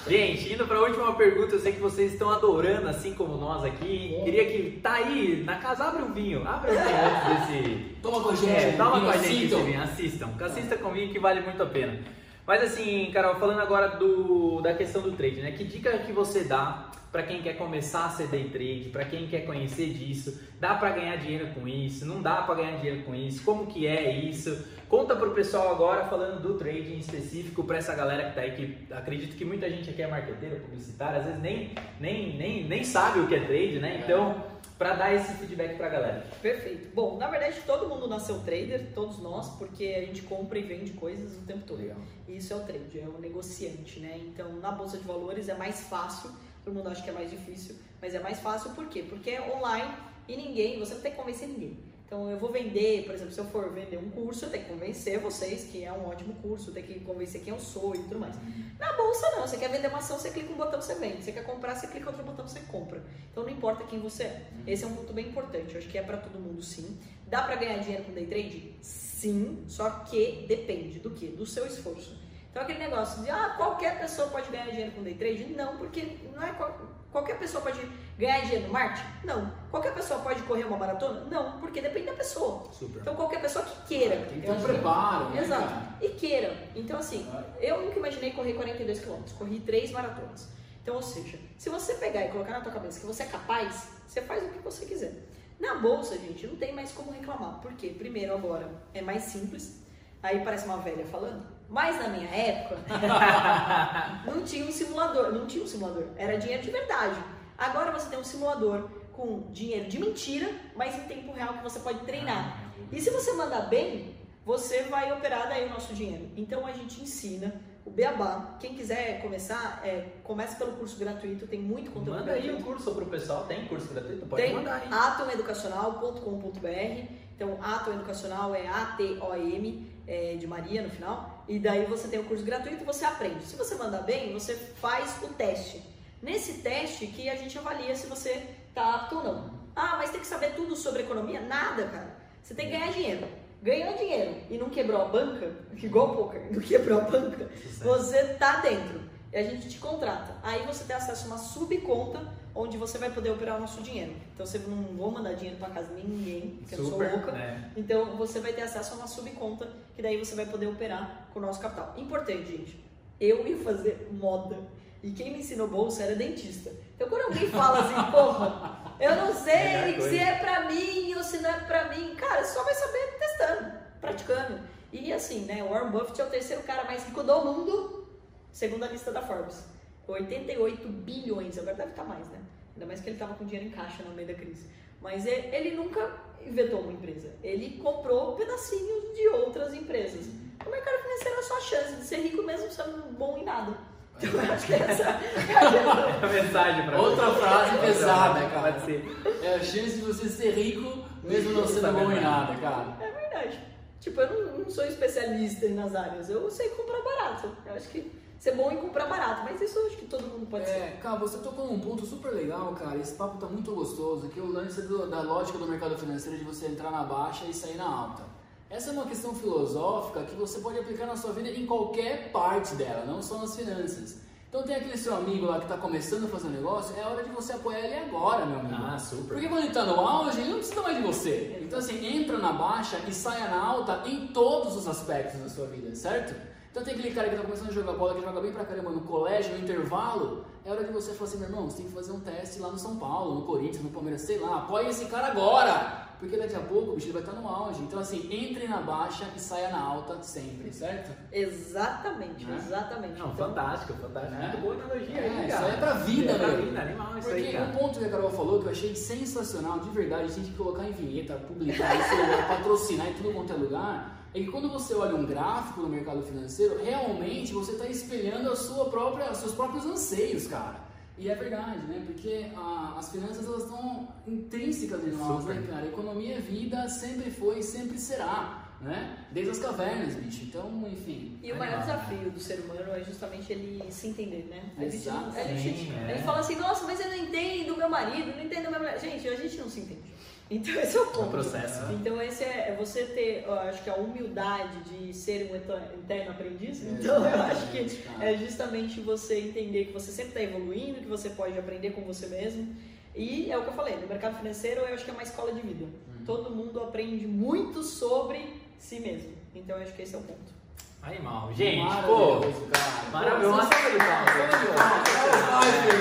Gente, indo para a última pergunta, eu sei que vocês estão adorando, assim como nós aqui. Queria que tá aí na casa, abre um vinho, abre um vinho antes desse. Toma com a gente. É, toma com a gente assistam. vinho, assistam. Assista comigo que vale muito a pena. Mas assim, Carol, falando agora do, da questão do trade, né? Que dica que você dá para quem quer começar a ser day trade, para quem quer conhecer disso? Dá para ganhar dinheiro com isso? Não dá para ganhar dinheiro com isso? Como que é isso? Conta pro pessoal agora falando do trade em específico para essa galera que tá aí que acredito que muita gente aqui é marqueteiro, publicitário, às vezes nem nem nem, nem sabe o que é trade, né? Então, para dar esse feedback pra galera. Perfeito. Bom, na verdade, todo mundo nasceu trader, todos nós, porque a gente compra e vende coisas o tempo todo. Legal. E Isso é o trade, é o negociante, né? Então, na bolsa de valores é mais fácil, todo mundo acha que é mais difícil, mas é mais fácil por quê? Porque é online e ninguém, você não tem que convencer ninguém. Então, eu vou vender, por exemplo, se eu for vender um curso, eu tenho que convencer vocês que é um ótimo curso, tenho que convencer quem eu sou e tudo mais. Na bolsa, não. Você quer vender uma ação, você clica um botão, você vende. Você quer comprar, você clica outro botão, você compra. Então, não importa quem você é. Esse é um ponto bem importante. Eu acho que é pra todo mundo, sim. Dá pra ganhar dinheiro com day trade? Sim, só que depende do que? Do seu esforço. Então, aquele negócio de, ah, qualquer pessoa pode ganhar dinheiro com day trade? Não, porque não é qual- qualquer pessoa pode ganhar dinheiro no marketing? Não. Qualquer pessoa pode correr uma maratona? Não, porque depende da pessoa. Super. Então, qualquer pessoa que queira. Tem que ter um preparo, né, Exato. cara? E queira. Então, assim, eu nunca imaginei correr 42 km, corri três maratonas. Então, ou seja, se você pegar e colocar na tua cabeça que você é capaz, você faz o que você quiser. Na bolsa, gente, não tem mais como reclamar. Por quê? Primeiro, agora é mais simples. Aí parece uma velha falando. Mas na minha época, não tinha um simulador. Não tinha um simulador. Era dinheiro de verdade. Agora você tem um simulador com dinheiro de mentira, mas em tempo real que você pode treinar. E se você mandar bem, você vai operar daí o nosso dinheiro. Então a gente ensina o Beabá. Quem quiser começar, é, comece pelo curso gratuito, tem muito conteúdo Manda aí o curso pro pessoal, tem curso gratuito? Pode Tem mandar aí. atomeducacional.com.br. Então, Atom Educacional é A-T-O-M, é, de Maria no final. E daí você tem o curso gratuito e você aprende. Se você mandar bem, você faz o teste. Nesse teste que a gente avalia se você tá apto ou não. Ah, mas tem que saber tudo sobre economia? Nada, cara. Você tem que ganhar dinheiro. Ganhou dinheiro e não quebrou a banca, igual o poker, não quebrou a banca, você tá dentro. e a gente te contrata. Aí você tem acesso a uma subconta onde você vai poder operar o nosso dinheiro. Então você não vou mandar dinheiro para casa de ninguém, porque eu sou Super, louca. né? Então você vai ter acesso a uma subconta que daí você vai poder operar com o nosso capital. Importante, gente. Eu ia fazer moda e quem me ensinou bolsa era dentista. Então quando alguém fala assim, porra, eu não sei se é pra mim ou se não é pra mim, cara, você só vai saber testando, praticando. E assim, né, o Warren Buffett é o terceiro cara mais rico do mundo, segundo a lista da Forbes. 88 bilhões, agora deve estar mais, né? Ainda mais que ele tava com dinheiro em caixa no meio da crise. Mas ele nunca inventou uma empresa. Ele comprou pedacinhos de outras empresas. O mercado financeiro é só a chance de ser rico mesmo sendo bom em nada. Então eu acho que essa é a questão. A mensagem pra Outra frase pesada, cara. Pode ser. É a chance de você ser rico mesmo não sendo Sabe bom em nada. nada, cara. É verdade. Tipo, eu não, não sou especialista nas áreas. Eu sei comprar barato. Eu acho que ser bom em comprar barato. Mas pode ser. É, cara, você tocou num ponto super legal, cara. Esse papo tá muito gostoso. Que é o lance do- da lógica do mercado financeiro de você entrar na baixa e sair na alta. Essa é uma questão filosófica que você pode aplicar na sua vida em qualquer parte dela, não só nas finanças. Então tem aquele seu amigo lá que tá começando a fazer um negócio, é hora de você apoiar ele agora, meu amigo. Ah, super. Porque quando ele tá no auge, ele não precisa mais de você. Então assim, entra na baixa e saia na alta em todos os aspectos da sua vida, certo? Então tem aquele cara que tá começando a jogar bola, que joga bem pra caramba no colégio, no intervalo, é hora de você falar assim, meu irmão, você tem que fazer um teste lá no São Paulo, no Corinthians, no Palmeiras, sei lá, apoia esse cara agora! Porque daqui a pouco o bicho vai estar no auge. Então assim, entre na baixa e saia na alta sempre, certo? Exatamente, Né? exatamente. Não, Então, fantástico, fantástico. Né? Muito boa analogia É, aí, isso cara. aí é pra vida, é pra meu. vida, animal isso Porque aí, cara. um ponto que a Carol falou que eu achei sensacional, de verdade, a gente tem que colocar em vinheta, publicar isso, patrocinar em tudo quanto é lugar, é que quando você olha um gráfico no mercado financeiro, realmente você está espelhando a sua própria, os seus próprios anseios, cara. E é verdade, né? Porque ah, as finanças elas estão intrínsecas em nós, Super. né, cara? Economia é vida, sempre foi e sempre será, né? Desde as cavernas, bicho. Então, enfim. E o maior desafio do ser humano é justamente ele se entender, né? A gente, Exato. a gente, Sim, a é. gente fala assim, nossa, mas eu não entendo o meu marido, não entendo a minha mulher. Gente, a gente não se entende. Então esse é o É ponto. processo. Então esse é, é você ter, eu acho que a humildade de ser um eter- eterno aprendiz. É, Então eu acho que cara. é justamente você entender que você sempre está evoluindo, que você pode aprender com você mesmo. E é o que eu falei, no mercado financeiro eu acho que é uma escola de vida. Uhum. Todo mundo aprende muito sobre si mesmo. Então eu acho que esse é o ponto. Animal. Gente, pô, Maravilhoso, Uma salva de palmas.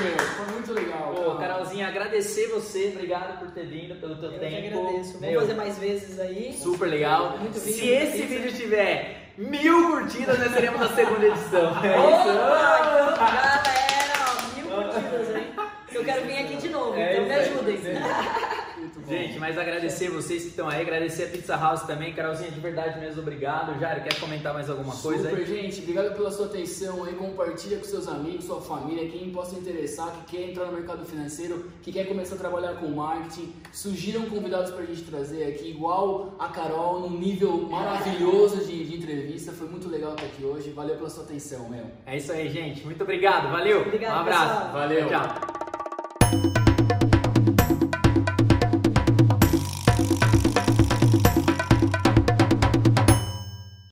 Meu, Foi muito legal. Pô. Carolzinha, agradecer você, obrigado por ter vindo, pelo teu Eu tempo. agradeço. Vamos fazer mais vezes aí. Super legal. Muito vídeo, Se muita esse pizza. vídeo tiver mil curtidas, nós teremos na segunda edição. É isso. então, galera, mil curtidas aí. Eu quero vir aqui de novo, É então me ajudem. Gente, mas agradecer vocês que estão aí, agradecer a Pizza House também. Carolzinha, de verdade mesmo, obrigado. Jairo, quer comentar mais alguma coisa Super, aí? gente, obrigado pela sua atenção aí, compartilha com seus amigos, sua família, quem possa interessar, que quer entrar no mercado financeiro, que quer começar a trabalhar com marketing, surgiram convidados pra gente trazer aqui, igual a Carol, num nível maravilhoso de, de entrevista, foi muito legal estar aqui hoje, valeu pela sua atenção, meu. É isso aí, gente. Muito obrigado. Valeu. Obrigado, um abraço. pessoal. Valeu. Tchau.